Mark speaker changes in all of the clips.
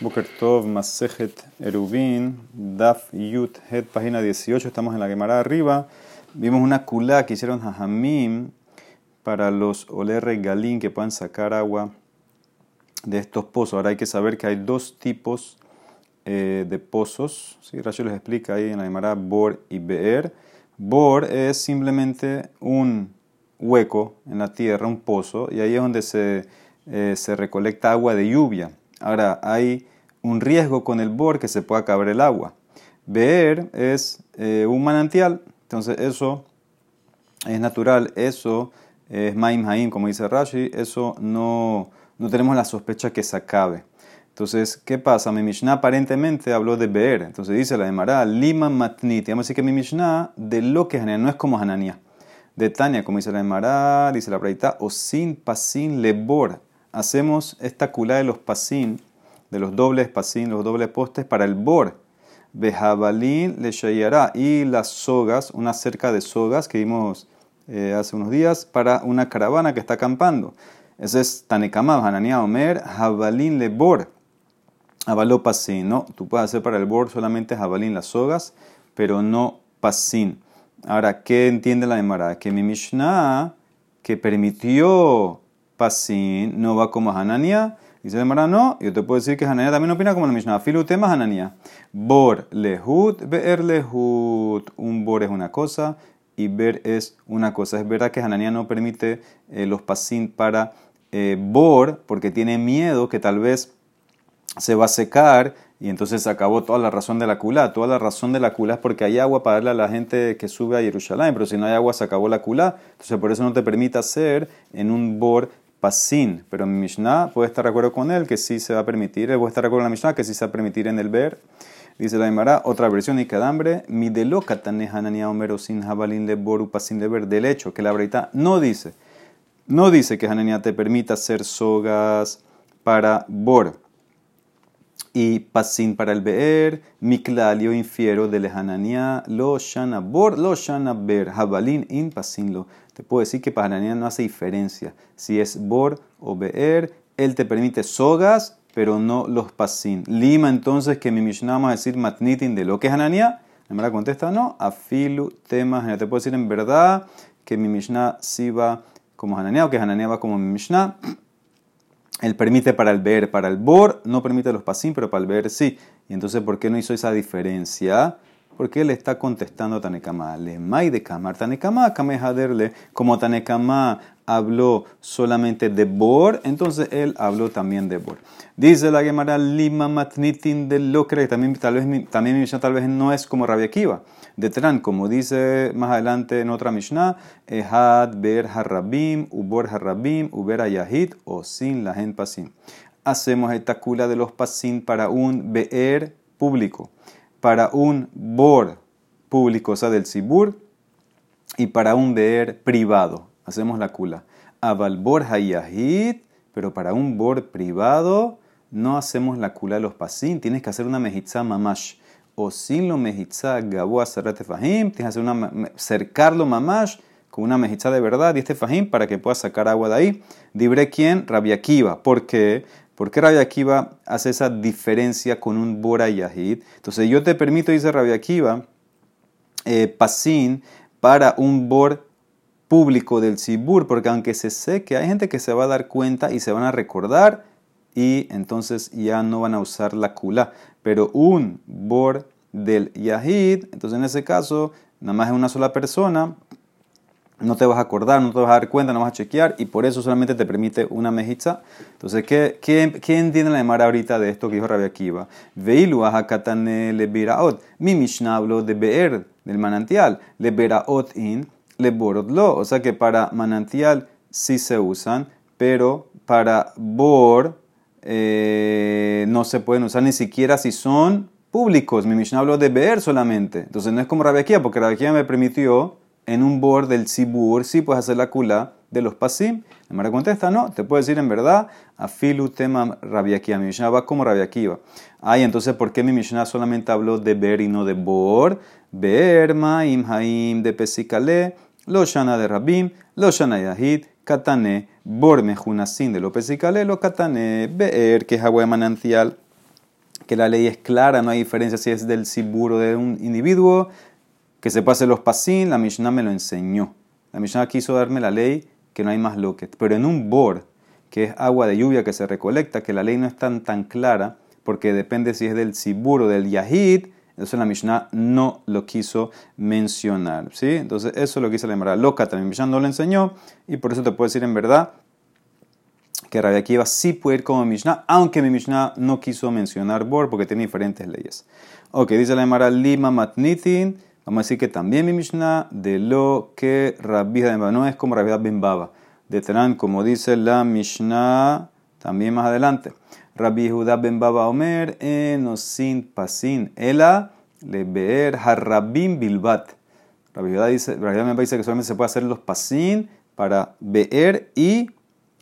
Speaker 1: Boker Tov, Masejet Erubin, Daf Yut Het, página 18, estamos en la Gemara arriba. Vimos una culá que hicieron Jajamim para los Oler Galín que puedan sacar agua de estos pozos. Ahora hay que saber que hay dos tipos eh, de pozos. ¿sí? Rashi les explica ahí en la Gemara Bor y Beer. Bor es simplemente un hueco en la tierra, un pozo, y ahí es donde se, eh, se recolecta agua de lluvia. Ahora, hay un riesgo con el bor que se pueda caber el agua. Beer es eh, un manantial, entonces eso es natural, eso es maim haim, como dice Rashi, eso no, no tenemos la sospecha que se acabe. Entonces, ¿qué pasa? Mi Mishnah aparentemente habló de Beer. Entonzer dice la Emara, Lima Matnit. Vamos a decir que mi Mishnah de lo que es no es como Hanania. De Tania, como dice la Emara, dice la Braita, o sin pasin lebor. Hacemos esta culá de los pasin de los dobles pasín, los dobles postes para el bor. Bejabalín le shayará y las sogas, una cerca de sogas que vimos eh, hace unos días para una caravana que está acampando. Ese es Tanekama, Hanania Omer, Jabalín le bor. Avaló pasín, ¿no? Tú puedes hacer para el bor solamente jabalín las sogas, pero no pasín. Ahora, ¿qué entiende la Emara? Que mi Mishnah, que permitió pasín, no va como Hanania Dice Mara, no, yo te puedo decir que Hanania también opina como la Mishnah. Filu tema Hanania. Bor lehut, beer lehut. Un bor es una cosa y ver es una cosa. Es verdad que Hanania no permite eh, los pasín para eh, bor porque tiene miedo que tal vez se va a secar y entonces acabó toda la razón de la culá. Toda la razón de la culá es porque hay agua para darle a la gente que sube a Jerusalén, pero si no hay agua se acabó la culá. Entonces por eso no te permite hacer en un bor pasin, pero mi Mishnah puede estar de acuerdo con él que sí se va a permitir, él puede estar de acuerdo con la Mishnah que sí se va a permitir en el ver. Dice la Imara, otra versión y cadambre, mi de loca homero sin jabalín le boru pasin de ver. Del hecho que la breita no dice, no dice que Hanania te permita hacer sogas para bor y pasin para el beer, miklalio infiero de lejanania, lo shana bor, lo shana ber, jabalín in pasin lo. Puedo decir que para no hace diferencia. Si es bor o beer, él te permite sogas, pero no los pasin. Lima entonces que mi Mishnah vamos a decir matnitin de lo que es Hanania. La contesta no, afilu temas. Te puedo decir en verdad que mi Mishnah sí va como Hanania o que Hanania va como mi Mishnah. Él permite para el ver, para el bor, no permite los pasin, pero para el ver sí. Y entonces, ¿por qué no hizo esa diferencia? Porque él está contestando a Tanekama. Le mai de kamar. Tanekama, kamehaderle. Como Tanekama habló solamente de bor, entonces él habló también de bor. Dice la Gemara lima matnitin de locre. También, tal vez, también mi Mishnah tal vez no es como Rabia Akiva. De Tran, como dice más adelante en otra Mishnah, Ehad ber harrabim, ubor uber o sin la pasim. Hacemos esta cula de los pasim para un beer público para un bor público, o sea, del sibur, y para un beer privado. Hacemos la kula. Aval bor hayahid, pero para un bor privado no hacemos la kula de los pasim. Tienes que hacer una mejitza mamash. O sin lo mejitza gabo acerrate fahim, tienes que hacer una, cercarlo mamash con una mejitza de verdad y este fahim para que puedas sacar agua de ahí. Dibre quién? Rabiakiva. ¿Por qué? ¿Por qué Rabia Akiva hace esa diferencia con un Bora Yahid? Entonces yo te permito, dice Rabia Akiva, eh, pasin para un Bor público del Sibur, porque aunque se seque, hay gente que se va a dar cuenta y se van a recordar y entonces ya no van a usar la kula. Pero un Bor del Yahid, entonces en ese caso, nada más es una sola persona, no te vas a acordar, no te vas a dar cuenta, no vas a chequear y por eso solamente te permite una mejitza. Entonces, ¿qué, qué, qué entiende la demara ahorita de esto que dijo Rabia Akiva? Veilu katane le biraot. Mi Mishnah habló de beer, del manantial. Le biraot in, le lo. O sea que para manantial sí se usan, pero para bor eh, no se pueden usar ni siquiera si son públicos. Mi Mishnah habló de beer solamente. Entonces no es como Rabia Akiva, porque Rabia Akiva me permitió en un bord del Sibur, sí puedes hacer la kula de los pasim. La Mara contesta, no, te puedo decir en verdad, afilu tema rabiakiva. Mi Mishnah va como rabiakiva. Ay, entonces, ¿por qué mi Mishnah solamente habló de ver y no de bor? Ver, maim, haim, de pesikale, lo shana de rabim, lo shana yahid, katane, bor mejunasin de lo pesikale, lo katane, beer, que es agua de manantial. que la ley es clara, no hay diferencia si es del siburo de un individuo, que se pase los pasín, la Mishnah me lo enseñó. La Mishnah quiso darme la ley que no hay más loquet. Pero en un bor, que es agua de lluvia que se recolecta, que la ley no es tan, tan clara, porque depende si es del siburo del yahid, entonces la Mishnah no lo quiso mencionar. ¿sí? Entonces eso lo quiso la Emara. Loca también Mishnah no lo enseñó, y por eso te puedo decir en verdad que Rabbi Akiva sí puede ir como Mishnah, aunque mi Mishnah no quiso mencionar Bor porque tiene diferentes leyes. Ok, dice la Emara Lima Matnitin. Vamos a decir que también mi Mishnah de lo que Rabbi Baba no es como Rabbi Ben Baba. De Terán, como dice la Mishnah, también más adelante. Rabbi Judá Ben Baba Omer, enosin pasin, ela lebeer harrabim bilbat. Rabbi Judá dice, Rabbi dice que solamente se puede hacer los pasin para beer y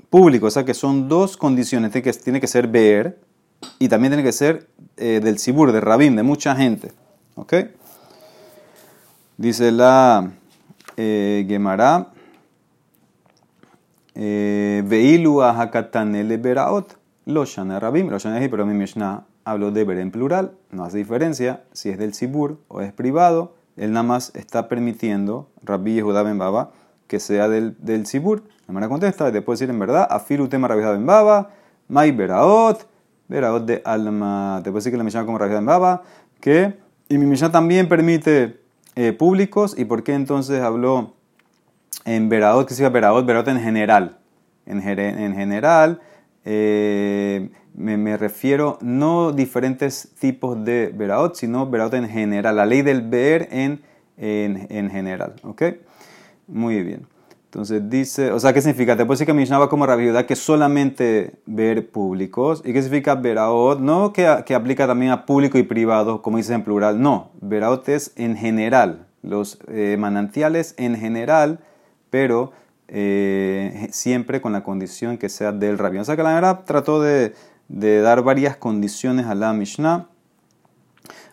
Speaker 1: público. O sea que son dos condiciones. Tiene que, tiene que ser beer y también tiene que ser eh, del sibur, de rabim, de mucha gente. ¿Ok? Dice la eh, Gemara, eh, Veilu ahakatanele beraot, lo shana rabim, lo shana pero mi Mishnah hablo de ver en plural, no hace diferencia si es del sibur o es privado, él nada más está permitiendo, Rabbi Yehuda Ben Baba, que sea del, del sibur. La Gemara contesta, te puedo decir en verdad, afiru tema Rabbi Ben Baba, mai beraot, beraot de alma, te decir que la Mishnah como Rabbi Ben Baba, que, y mi Mishnah también permite eh, públicos y por qué entonces habló en Veraot, que significa Veraot, Veraot en general. En, en general, eh, me, refiero no diferentes tipos de Veraot, sino Veraot en general, la ley del ver en, en, general. ¿Ok? Muy bien. Entonces dice, o sea, ¿qué significa? Te puedo decir que Mishnah va como Rabiudá que solamente ver públicos. ¿Y qué significa Veraot? No que, que, aplica también a público y privado, como dice en plural. No, Veraot es en general, los eh, manantiales en general, pero eh, siempre con la condición que sea del Rabbi. O sea que la verdad trató de, de, dar varias condiciones a la Mishnah.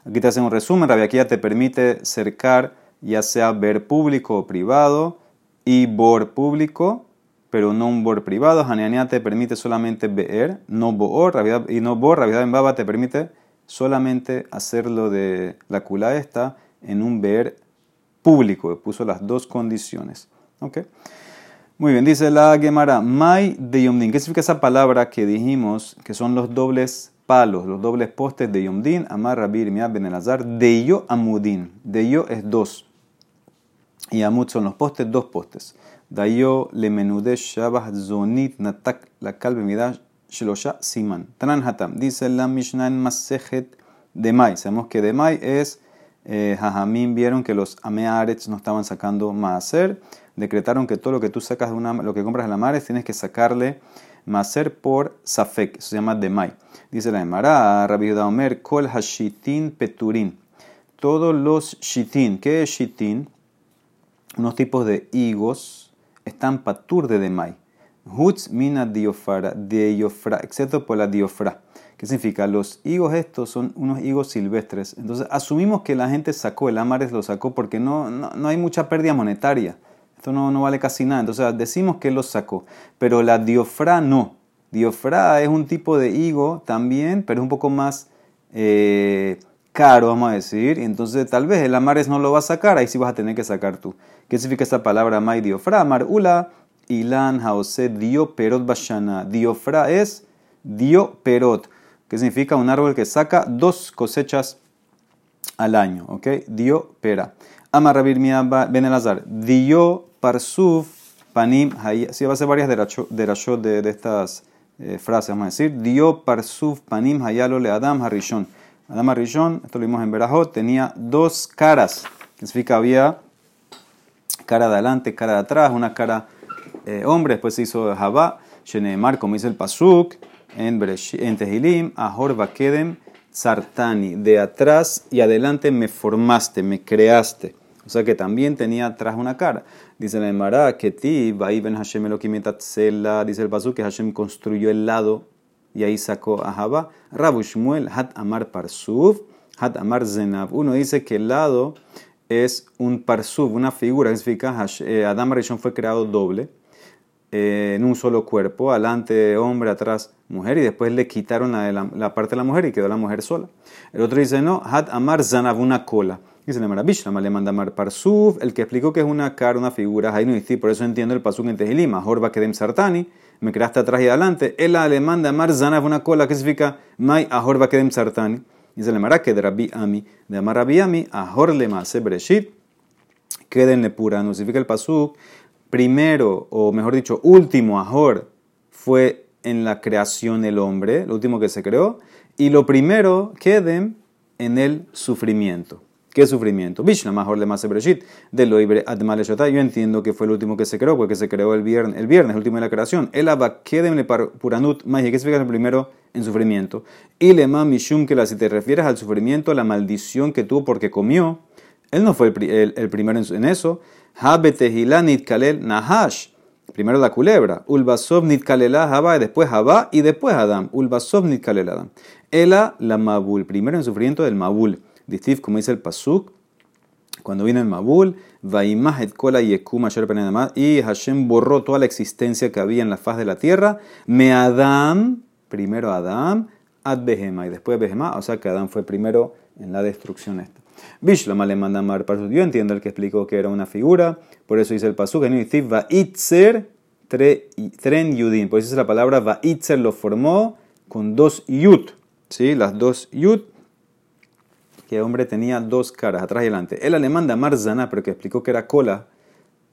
Speaker 1: Aquí te hacen un resumen. Rabbi aquí ya te permite cercar ya sea ver público o privado y bor público, pero no un bor privado. Haneania te permite solamente ver, no bor, y no bor, Rabiedad en baba te permite solamente hacerlo de la cula esta en un ver público. Puso las dos condiciones. ¿Okay? Muy bien, dice la Gemara, Mai de Yomdin. ¿Qué significa esa palabra que dijimos que son los dobles palos, los dobles postes de Yomdin? Amar Rabir Miab Ben Elazar. De yo amudin. De yo es dos y Amut son los postes, dos postes. Dayo le menude shabah zonit natak la kalbe midash shelosha siman. Tanan hatam. Dice la Mishnah en Masejet de Mai. Sabemos que de Mai es, eh, Jajamín vieron que los Amearets no estaban sacando Maaser. Decretaron que todo lo que tú sacas de una, lo que compras de la Mares tienes que sacarle Maaser por Safek. Eso se llama de Mai. Dice la Emara, Rabbi Omer, Kol Hashitin Peturin. Todos los Shitin. ¿Qué es Shitin? Unos tipos de higos están patur de demai. Hutz mina diofra, diofra, excepto por la diofra. ¿Qué significa? Los higos estos son unos higos silvestres. Entonces asumimos que la gente sacó, el amares lo sacó porque no, no, hay mucha pérdida monetaria. Esto no, no, vale casi nada. Entonces decimos que los sacó. Pero la diofra no. Diofra es un tipo de higo también, pero es un poco más... Eh, caro, vamos a decir, entonces tal vez el amares no lo va a sacar, ahí sí vas a tener que sacar tú. ¿Qué significa esta palabra mai diofra? Marula, ilan haose dio perot bashana. Diofra es dio perot, que significa un árbol que saca dos cosechas al año, ¿ok? Dio pera. Amarrabir ben elazar, dio parsuf panim Sí, va a ser varias de, de, de estas eh, frases, vamos a decir. Dio parsuf panim hayalo le adam harishon. Adama Rishon, esto lo vimos en Berajot, tenía dos caras. Que significa había cara de adelante, cara de atrás, una cara eh, hombre, después se hizo Jabá, Sheneemar, como dice el Pasuk, en, en Tehilim, Ahor Bakedem Sartani, de atrás y adelante me formaste, me creaste. O sea que también tenía atrás una cara. Dice la Emara, que ti, Ben Hashem dice el Pasuk, que Hashem construyó el lado y ahí sacó a Jabá. Rabu Shmuel, Hat Amar Parsuf, Hat Amar Zenab. Uno dice que el lado es un Parsuf, una figura significa eh, Adam Rishon fue creado doble. eh, en un solo cuerpo, adelante hombre, atrás mujer, y después le quitaron la, parte de la mujer y quedó la mujer sola. El otro dice, no, had amar zanav una cola. Dice le Bishlama le manda Amar Parsuf, el que explicó que es una cara, una figura, ahí no por eso entiendo el pasuk en Tejilima, Jorba Kedem Sartani, me creaste atrás y adelante. Él le manda Amar Zanav una cola, ¿qué significa? Mai Ahorba Kedem Sartani. Dice le Mara que de Rabbi Ami, de Amar Rabbi Ami, Ahor le Breshit, quédenle pura. No significa el pasuk, primero, o mejor dicho, último Ahor fue en la creación del hombre, lo último que se creó, y lo primero, queden en el sufrimiento. ¿Qué sufrimiento? Mejor de Masebreshit, de lo Yo entiendo que fue el último que se creó, porque se creó el viernes, el viernes, el último de la creación. El le puranut magia, ¿qué significa el primero en sufrimiento? Y le mishum que si te refieres al sufrimiento, la maldición que tuvo porque comió, él no fue el, el, primero en, eso. Habetehilanit kalel nahash. Primero la culebra. Ulbasov nitkalela haba, después haba y después Adam. Ulbasov nitkalela Adam. Ela la mabul. Primero en sufrimiento del mabul. Distif, como dice el Pasuk, cuando viene el Mabul, Vaimahet Kola y y Hashem borró toda la existencia que había en la faz de la tierra, Me Adam, primero Adam, Ad Behema, y después Behema, o sea que Adam fue primero en la destrucción esta. Bishlama le manda Mar Yo entiendo el que explicó que era una figura, por eso dice el Pasuk, en Distif, Vaitzer Tren Yudin, por eso dice la palabra Vaitzer lo formó con dos Yud, ¿sí? las dos Yud que el hombre tenía dos caras, atrás y adelante. Él le manda Marzana, pero que explicó que era cola,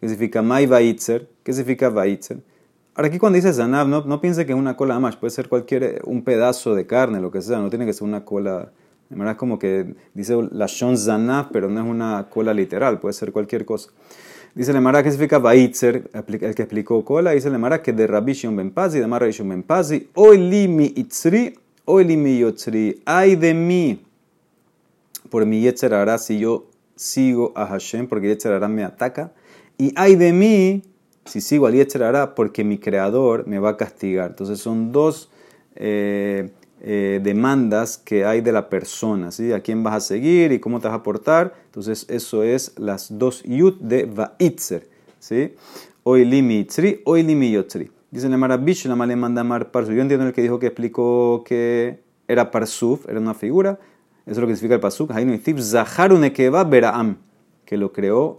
Speaker 1: que significa Mai Vaitzer. ¿Qué significa Vaitzer? Ahora aquí cuando dice Zanab, no, no piense que es una cola más, puede ser cualquier, un pedazo de carne, lo que sea, no tiene que ser una cola. De verdad es como que dice la Shon Zanab, pero no es una cola literal, puede ser cualquier cosa. Dice Lemara que significa Vaitzer, el que explicó cola, dice Lemara que de Rabbi Shion Ben Pazi, de Mara Shion Ben Pazi, Oili mi itzri, Oili mi yotzri, ay de mí por mi Yetzer si yo sigo a Hashem, porque Yetzer me ataca. Y hay de mí si sigo al Yetzer porque mi creador me va a castigar. Entonces son dos eh, eh, demandas que hay de la persona, ¿sí? A quién vas a seguir y cómo te vas a portar. Entonces eso es las dos yud de Vaitzer, ¿sí? Hoy limi itzri, hoy limi yotzri. Dice la Marabish, la le manda mar parsu. Yo entiendo el que dijo que explicó que era parsuf, era una figura. Eso es lo que significa el pasuk. que lo creó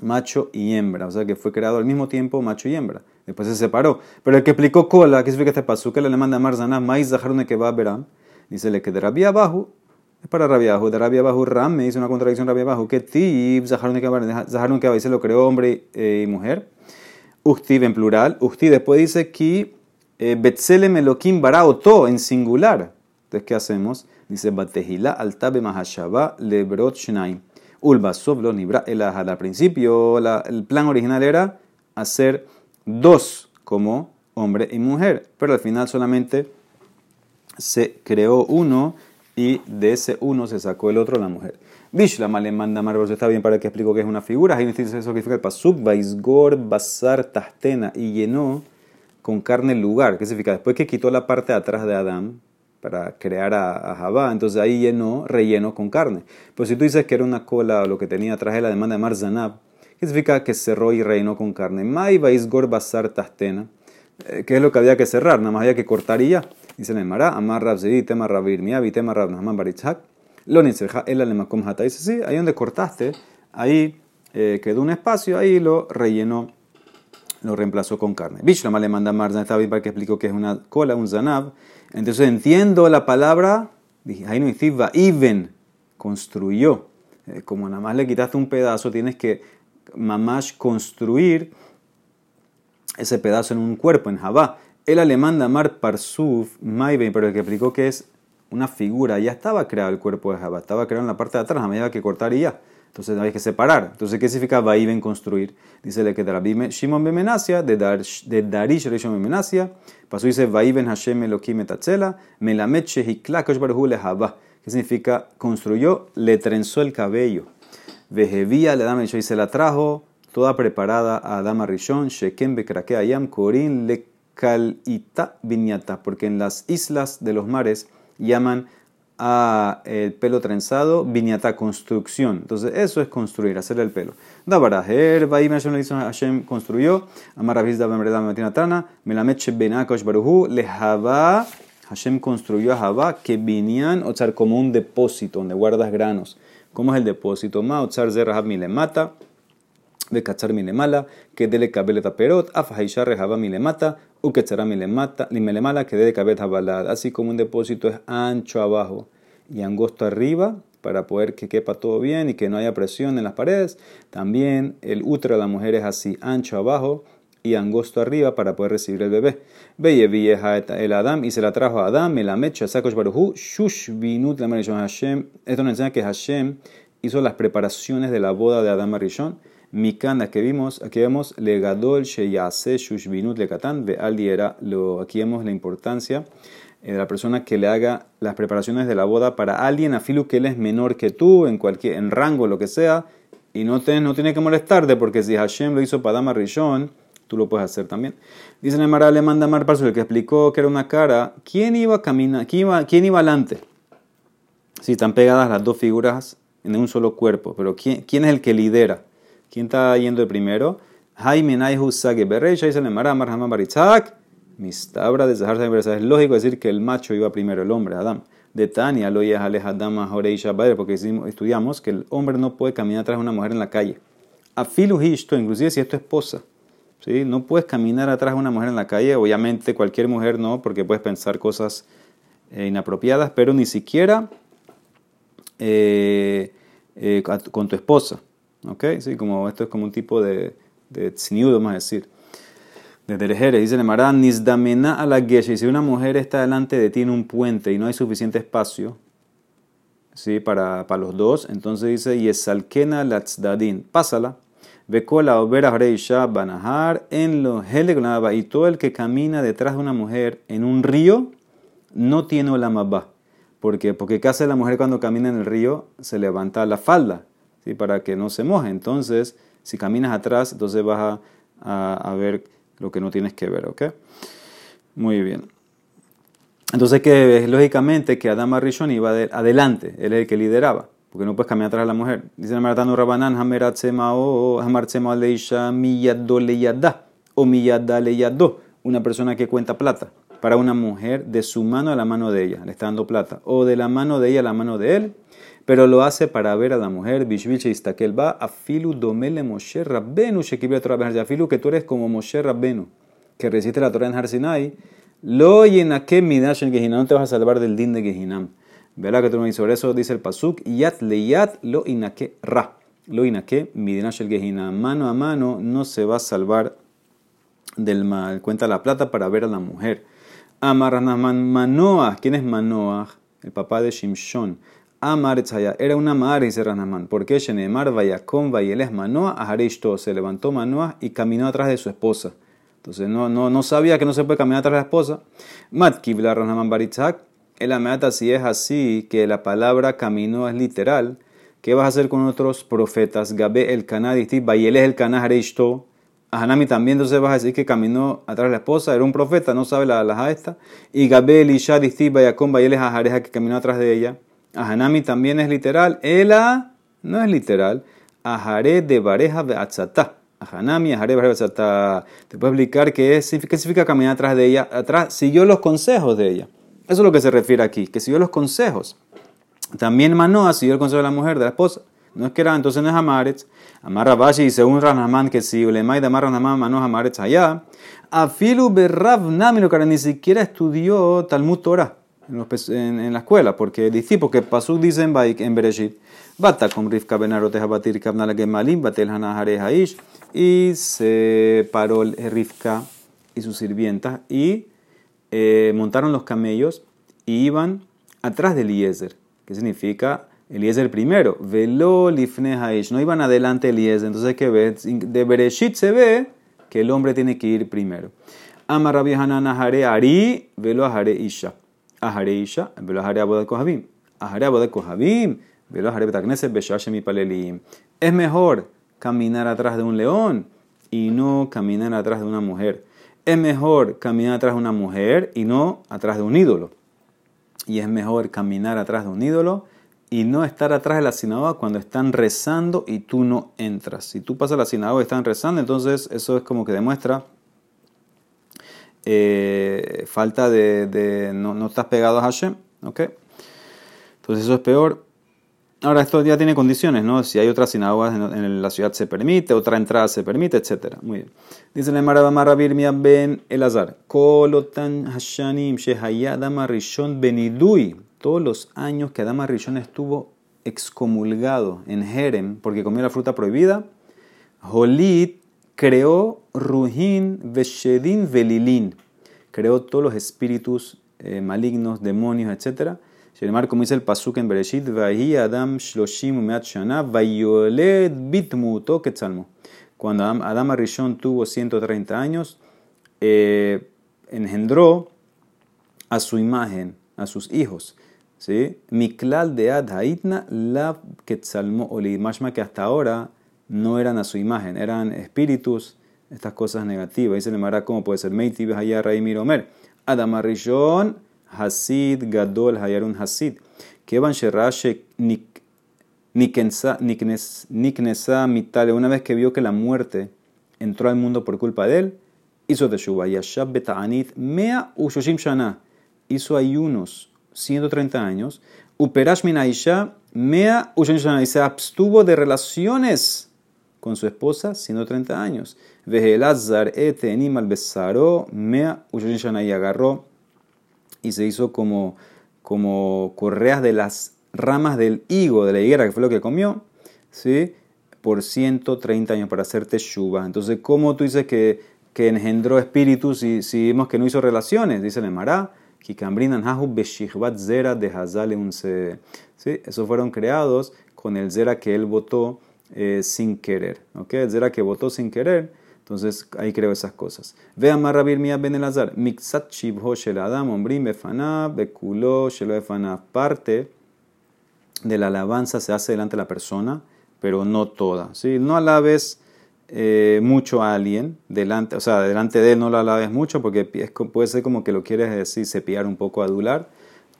Speaker 1: macho y hembra. O sea, que fue creado al mismo tiempo macho y hembra. Después se separó. Pero el que explicó cola, ¿qué significa este pasuk? El alemán de Marzana, Mais Zaharun va Beram. Dice, le que de Rabia abajo, es para Rabia abajo. De Rabia abajo, Ram, me dice una contradicción Rabia abajo. Que Tib, Zaharun Zaharun Keba, dice, lo creó hombre eh, y mujer. Ustiv en plural. Ustiv después dice que eh, Betzelem Elohim Baraoto en singular. Entonces, ¿qué hacemos? Dice, Batehila altabe mahashaba lebrot shnaim. Ulbasov lo nibra Al principio, el plan original era hacer dos como hombre y mujer, pero al final solamente se creó uno y de ese uno se sacó el otro, la mujer. Bishlama le manda está bien para que explico que es una figura. Ahí dice eso significa el pasuk, Basar, Tastena, y llenó con carne el lugar. ¿Qué significa? Después que quitó la parte de atrás de Adán, para crear a, Jabá. Entonces ahí llenó, relleno con carne. Pues si tú dices que era una cola o lo que tenía atrás de la demanda de Marzanab, ¿qué significa que cerró y rellenó con carne? Mai Gor Basar Tastena. Eh, ¿Qué es lo que había que cerrar? Nada más había que cortar y ya. Dice el Mara, Amar Rabzedi, Tema Rabir Miavi, Tema Rab Nahman Baritzhak. Lo el Alemakom Hata. Dice, sí, ahí donde cortaste, ahí eh, quedó un espacio, ahí lo rellenó, lo reemplazó con carne. Bishlama le manda bien para que explico que es una cola, un zanab. Entonces entiendo la palabra, dije, Iven, construyó. Eh, como nada más le quitaste un pedazo, tienes que mamash construir ese pedazo en un cuerpo, en Jabá. El alemán Damar Parsuf, Maiben, pero el que explicó que es una figura, ya estaba creado el cuerpo de Jabá, estaba creado en la parte de atrás, a medida que cortar y ya. Entonces hay que separar. Entonces, ¿qué significa Vaiven construir? Dice le que de Shimon Bemenasia, de Darish Rishon Bemenasia, pasó dice Vaiven Hashem Elohim etatzela, Melamet Shehikla Koshbarhu Lehaba. ¿Qué significa? Construyó, le trenzó el cabello. Vejevía le dame y se la trajo toda preparada a Adama Rishon, Shekem Bekrake Ayam, Korin le Kalita Vinyata, porque en las islas de los mares llaman a el pelo trenzado, viñata, construcción. Entonces, eso es construir, hacer el pelo. Dabarajer, Baim Hashem construyó, Amaraviz Dabamredam Melameche Benakosh Baruhu, Lejaba, Hashem construyó a Jabá, que vinían, o sea, como un depósito donde guardas granos. ¿Cómo es el depósito? Ma, otzar zerrahab milemata, bekachar milemala, que dele kabelet perot, afhaishar rehaba milemata, uketzara milemata, milemala, que dele kabet habalad. Así como un depósito es ancho abajo y angosto arriba, para poder que quepa todo bien y que no haya presión en las paredes. También el útero de la mujer es así, ancho abajo y angosto arriba para poder recibir el bebé. Veye vieja el Adam y se la trajo a Adam, me la mecha, sacosh baruhu, shush vinut la Hashem. Esto nos enseña que Hashem hizo las preparaciones de la boda de Adam Arishon. Mikana que vimos, aquí vemos legadol sheyase shush vinut lekatan, era, lo, aquí vemos la importancia de la persona que le haga las preparaciones de la boda para alguien, afilu que él es menor que tú, en cualquier, en rango, lo que sea, y no, te, no tiene que molestarte, porque si Hashem lo hizo para Adam Rishon, tú lo puedes hacer también. Dice Nemara, le manda Mar el que explicó que era una cara. ¿Quién iba a caminar? ¿Quién iba, quién iba adelante? Si están pegadas las dos figuras en un solo cuerpo, pero ¿quién, quién es el que lidera? ¿Quién está yendo de primero? Jaime Naihu Sage Berrecha, dice Nemara, Marhama Baritzak. Mistabra de Zahar Es lógico decir que el macho iba primero, el hombre, Adam. De Tania, lo Adama Horeisha Bader, porque estudiamos que el hombre no puede caminar tras una mujer en la calle. Afilu Hishto, inclusive si es tu esposa. ¿sí? No puedes caminar atrás de una mujer en la calle, obviamente cualquier mujer no, porque puedes pensar cosas eh, inapropiadas, pero ni siquiera eh, eh, con tu esposa. ¿Ok? Sí, como, esto es como un tipo de, de vamos a decir. De Derejeres, dice Nemarán, Nizdamena a la geshe. Si una mujer está delante de ti en un puente y no hay suficiente espacio ¿sí? para, para los dos, entonces dice, Yesalkena latzdadin, pásala Vekola obera Reisha Banahar en los y todo el que camina detrás de una mujer en un río no tiene olamabá. ¿Por qué? Porque ¿qué hace la mujer cuando camina en el río? Se levanta la falda ¿sí? para que no se moje. Entonces, si caminas atrás, entonces vas a, a, ver lo que no tienes que ver. ¿ok? Muy bien. Entonces, que lógicamente que Adama Rishon iba adelante, él es el que lideraba porque no puedes caminar atrás de la mujer. Dice Maratano Rabanán, o Hamartsema Leisha Miyaddo Leyadda o Miyadda Leyaddo, una persona que cuenta plata para una mujer de su mano a la mano de ella, le está dando plata, o de la mano de ella a la mano de él, pero lo hace para ver a la mujer, Bishviche Istakel va, Afilu Domele Moshe Rabbenu, Shekibia Torah Afilu, que tú eres como Moshe Rabbenu, que resiste la Torah en Harsinai, lo que Midash en Gehinam, no te vas a salvar del din de Gehinam. Verá que tú me dices sobre eso, dice el Pasuk, Yat leyat lo inake ra. Lo inake, midinash el gehina. Mano a mano no se va a salvar del mal. Cuenta la plata para ver a la mujer. Amar Manoah. ¿Quién es Manoah? El papá de Shimshon. Amar Era una madre, dice Ranamán. Porque Shenemar Vayakom Vayeles Manoah Aharishto. Se levantó Manoah y caminó atrás de su esposa. Entonces no, no, no sabía que no se puede caminar atrás de la esposa. Matkivla Ranamán Baritzak. El ameata, si es así, que la palabra camino es literal, ¿qué vas a hacer con otros profetas? Gabe el Caná, Bayel es el Caná Harishto. A Hanami también, entonces vas a decir que caminó atrás de la esposa, era un profeta, no sabe la alhaja esta. Y Gabe Elisha, Disti, Bayakon, Bayel es Ajareja, que caminó atrás de ella. A Hanami también es literal. Ela no es literal. Ajare de Bareja Beatzatá. Hanami, Ajare de Beatzatá. Te puedo explicar qué, es, qué significa caminar atrás de ella. Atrás, siguió los consejos de ella. Eso es lo que se refiere aquí, que siguió los consejos. También Manoah siguió el consejo de la mujer, de la esposa. No es que era, entonces no es Amaretz. Amar Rabashi, según Ranamán, que si Ulemay de Amar Ranamán, Manoah Amaretz allá. Afilu Berrav Nami, que ni siquiera estudió Talmud Torah en, la escuela, porque dice, porque Pasuk dice en, en Bereshit, Bata con Rivka Benaroteja Batir Kabnala Gemalim, Batel Hanahare Haish, y se paró Rivka y sus sirvientas y eh, montaron los camellos y iban atrás de Eliezer. ¿Qué significa? Eliezer primero. Velo lifne no iban adelante Eliezer. Entonces, ¿qué ves? De Bereshit se ve que el hombre tiene que ir primero. Amar Rabbi Hanan Ari, velo Isha. Velo Ahare Abodat Kohabim. Abodat Kohabim, velo Beshashem Palelim. Es mejor caminar atrás de un león y no caminar atrás de una mujer es mejor caminar atrás de una mujer y no atrás de un ídolo. y es mejor caminar atrás de un ídolo y no estar atrás de la sinagoga cuando están rezando y tú no entras. Si tú pasas a la sinagoga y están rezando, entonces eso es como que demuestra eh, falta de, no, no, estás pegado a Hashem. ¿ok? Entonces eso es peor. Ahora esto ya tiene condiciones, ¿no? Si hay otras sinagogas en, la ciudad se permite, otra entrada se permite, etc. Muy bien. Dice el Marabir ben Elazar. Kolotan Hashanim Shehayadama Rishon Benidui todos los años que Adama Rishon estuvo excomulgado en Jerem porque comió la fruta prohibida, Jolit creó Ruhin, Veshedin, Velilin. Creó todos los espíritus eh, malignos, demonios, etc. Shelmar, como dice el Pasuk en Bereshit, Vahi Adam Shloshim Umeat Shana, Vayoled Bitmuto Ketzalmo. Cuando Adam, Adam Rishon tuvo 130 años, eh, engendró a su imagen, a sus hijos. Miklal de Ad Haitna la Quetzalmo Oli. Mashma que hasta ahora no eran a su imagen, eran espíritus, estas cosas negativas. Dice el Mara, ¿cómo puede ser? Meiti Hayar Rai Miromer. Adamarishon Hasid Gadol Hayarun Hasid. Kevan Sherashe Niknesa Mitale. Una vez que vio que la muerte entró al mundo por culpa de él, hizo Teshuva. Yashab Beta'anit Mea Ushoshim Shana. Hizo ayunos 130 años, Uperash Minaisha, Mea y se abstuvo de relaciones con su esposa 130 años. Vejelazar ete animal besaro, Mea y agarró y se hizo como, como correas de las ramas del higo de la higuera, que fue lo que comió, ¿sí? por 130 años para hacer teshuva. Entonces, ¿cómo tú dices que, que engendró espíritus y si vimos que no hizo relaciones? Dice el Mará zera de ¿Sí? Esos fueron creados con el zera que él votó eh, sin querer. ¿Ok? Zera que votó sin querer. Entonces ahí creo esas cosas. Ve a Marrabir Mia Ben Elazar. Mixat Shibho Shel Adam, Ombrim Bekulo, Shelo. Parte de la alabanza se hace delante de la persona, pero no toda. ¿sí? No alabes eh, mucho a alguien, delante, o sea, delante de él no lo alabes mucho porque puede ser como que lo quieres decir, cepillar un poco, adular,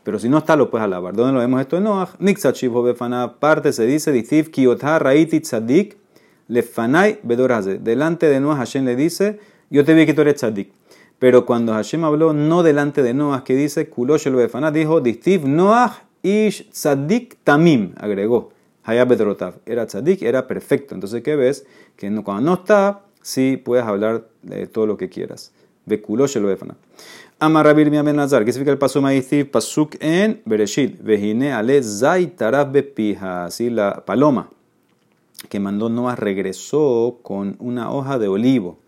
Speaker 1: pero si no está lo puedes alabar. ¿Dónde lo vemos esto? No, Nixachiv Befana, parte se dice, Ditiv Kiotha Raiti Tzadik Lefanai Bedoraze. Delante de Noah Hashem le dice, yo te vi que tú eres Tzadik. Pero cuando Hashem habló no delante de Noah, que dice, Kuloshel Befana, dijo, Ditiv Noah Ish Tzadik Tamim, agregó. Hayab. Era tzadik, era perfecto. Entonces, ¿qué ves? Que cuando no está, sí puedes hablar de todo lo que quieras. Bekuló lo efana. Amarrabir mi ben Nazar. ¿Qué significa el paso maíz? Pasuk en Bereshit. Vejine ale zay tarab bepija. Así la paloma que mandó Noah regresó con una hoja de olivo.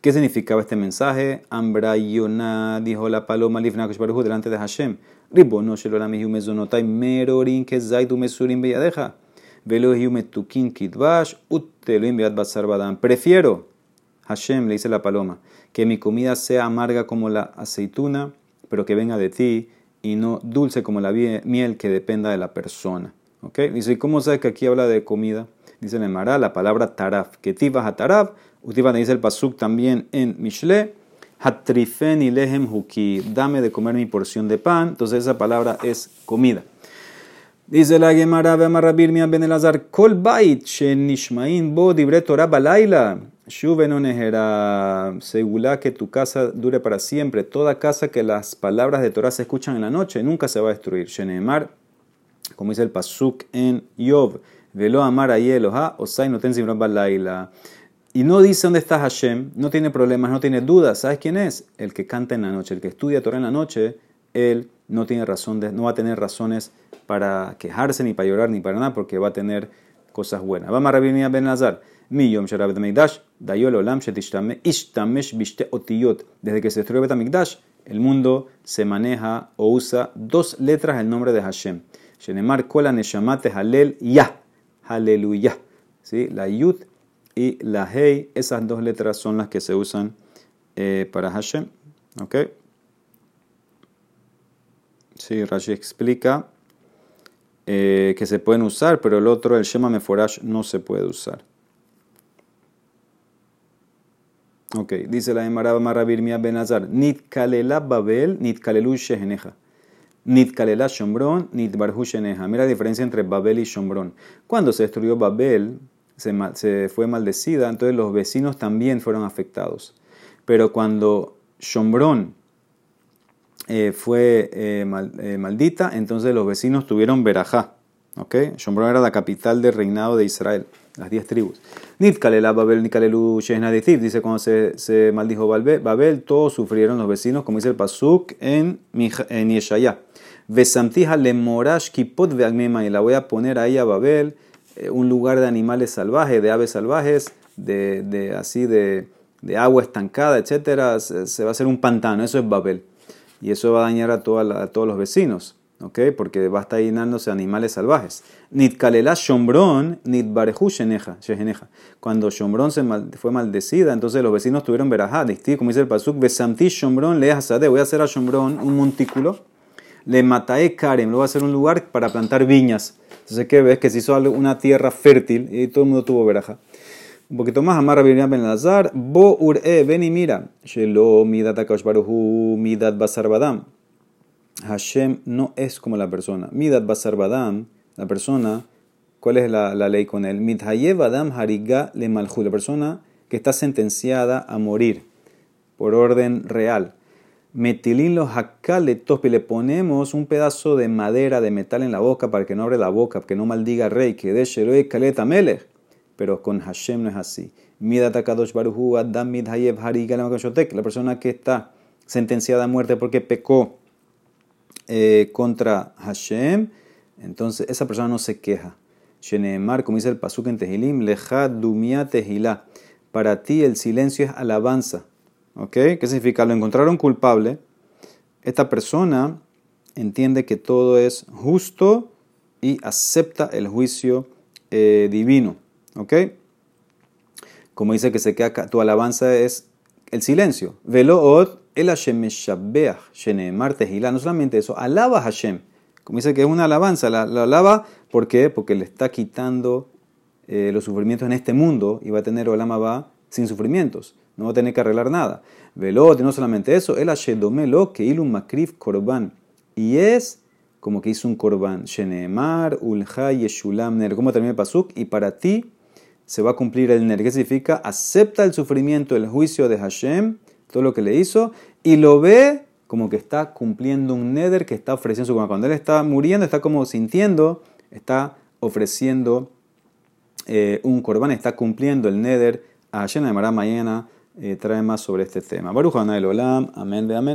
Speaker 1: ¿Qué significaba este mensaje? Ambrayona dijo la paloma Lifna delante de Hashem. Ribono shelolam mezonotai merorin que zaitu mesurin beyadeja. Prefiero, Hashem le dice la paloma, que mi comida sea amarga como la aceituna, pero que venga de ti, y no dulce como la miel que dependa de la persona. ¿Okay? Dice, ¿cómo sabes que aquí habla de comida? Dice el Mará la palabra taraf, que tivas a taraf, utiva dice el pasuk también en Mishle, hatrifen y lehem huki, dame de comer mi porción de pan, entonces esa palabra es comida. Dice la Gemara, ve Marabir Mian Ben Elazar, Kol Bait, Nishmain Bo Dibre Torah Balaila, Shuve no negera, segula que tu casa dure para siempre. Toda casa que las palabras de Torah se escuchan en la noche nunca se va a destruir. Shenemar, como dice el Pasuk en Yov, Velo Amar Ayeloha, Osai no ten Balaila. Y no dice dónde está Hashem, no tiene problemas, no tiene dudas. ¿Sabes quién es? El que canta en la noche, el que estudia Torah en la noche, él no tiene razón de, no va a tener razones para quejarse, ni para llorar, ni para nada, porque va a tener cosas buenas. Vamos a Ben Lazar. Miyom Sharab Mikdash, Dayol Olam Ishtamesh Bishte Otiyot. Desde que se destruyó Betamikdash, el mundo se maneja o usa dos letras del nombre de Hashem. Shenemar Kola Neshamate Halel Ya. Aleluya. ¿Sí? La Yud y la Hei, esas dos letras son las que se usan para Hashem. ¿Ok? Sí, Rashi explica que se pueden usar, pero el otro, el Shema Meforash, no se puede usar. Ok, dice la Emara Marabir Mia Benazar, Nit Kalela Babel, Nit Kalelu Sheheneja. Nit Kalela Shombron, Nit Barhu Sheneja. Mira la diferencia entre Babel y Shombron. Cuando se destruyó Babel, se, fue maldecida, entonces los vecinos también fueron afectados. Pero cuando Shombron eh, fue eh, eh, maldita, entonces los vecinos tuvieron Berajá. ¿Ok? Shombron era la capital del reinado de Israel, las diez tribus. Nit Kalela Babel, Nikalelu Shehnadithir. Dice cuando se, se maldijo Babel, todos sufrieron los vecinos, como dice el Pasuk en, en Yeshayah. Vesamtija le morash kipot y la voy a poner ahí a Babel, eh, un lugar de animales salvajes, de aves salvajes, de, de así de, de, agua estancada, etcétera. Se, se, va a hacer un pantano, eso es Babel. Y eso va a dañar a, toda la, a todos los vecinos, ¿ok? Porque va a estar llenándose de animales salvajes. Nit kalela shombron, nit barehu sheneja. Cuando shombron se fue maldecida, entonces los vecinos tuvieron verajá. Como dice el pasuk, besamti shombron le Voy a hacer a shombron un montículo le matae Karem, lo va a hacer un lugar para plantar viñas. Entonces, ¿qué ves? Que se hizo una tierra fértil y todo el mundo tuvo veraja. Un poquito más, Amar Rabbi Ben Lazar, Bo Ure, ven y mira, Shelo Midat Akash Baruhu, Midat Basar Badam. Hashem no es como la persona. Midat Basar Badam, la persona, ¿cuál es la, la ley con él? Mithayev Adam Hariga Le Malhu, la persona que está sentenciada a morir por orden real metilín los y le ponemos un pedazo de madera, de metal en la boca para que no abre la boca, que no maldiga rey, que de Sheroi Kaleta Melech. Pero con Hashem no es así. Midatakadosh Baruhu Adam Midhayev la persona que está sentenciada a muerte porque pecó eh, contra Hashem, entonces esa persona no se queja. Sheneemar, como dice el Pasuk en Tehilim, Leja Dumia Tehilá. Para ti el silencio es alabanza. ¿Qué significa? Lo encontraron culpable. Esta persona entiende que todo es justo y acepta el juicio eh, divino. ¿Ok? Como dice que se queda, tu alabanza es el silencio. Veloot el Hashem No solamente eso, alaba a Hashem. Como dice que es una alabanza, la, alaba ¿por qué? Porque le está quitando eh, los sufrimientos en este mundo y va a tener Olama va sin sufrimientos no va a tener que arreglar nada. Velot, y no solamente eso, el Ashedomelo que ilum makrif korban. Y es como que hizo un korban. Sheneemar, ulha yeshulam ner. ¿Cómo termina el pasuk? Y para ti se va a cumplir el ner. ¿Qué significa? Acepta el sufrimiento, el juicio de Hashem, todo lo que le hizo, y lo ve como que está cumpliendo un neder que está ofreciendo su Cuando él está muriendo, está como sintiendo, está ofreciendo eh, un korban, está cumpliendo el neder a Hashem. Además, mañana eh, trae más sobre este tema. Baruch Olam, amén de amén.